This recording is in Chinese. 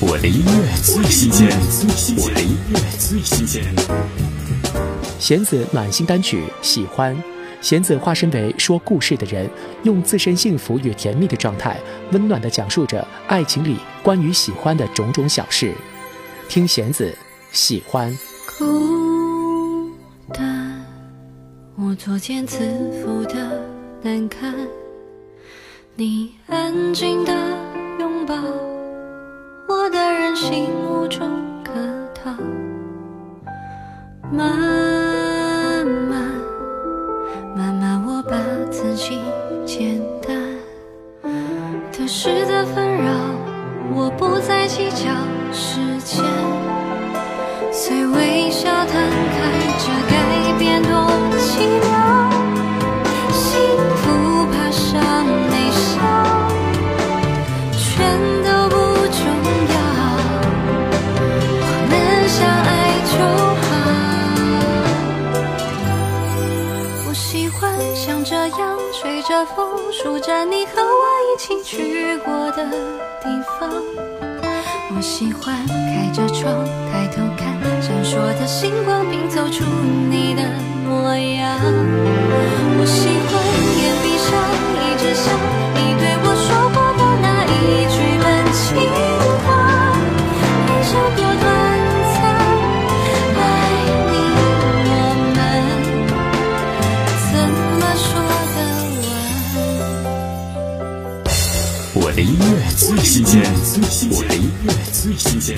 我的音乐最新鲜，我的音乐最新鲜。弦子暖心单曲《喜欢》，弦子化身为说故事的人，用自身幸福与甜蜜的状态，温暖地讲述着爱情里关于喜欢的种种小事。听弦子《喜欢》。孤单，我作茧自缚的难堪，你安静的拥抱。心无处可逃，慢慢慢慢，我把自己简单。得失的纷扰，我不再计较时间，喜欢像这样吹着风，数着你和我一起去过的地方。我喜欢开着窗，抬头看闪烁的星光，并走出你的模样。我喜的音乐最新鲜，我的音乐最新鲜。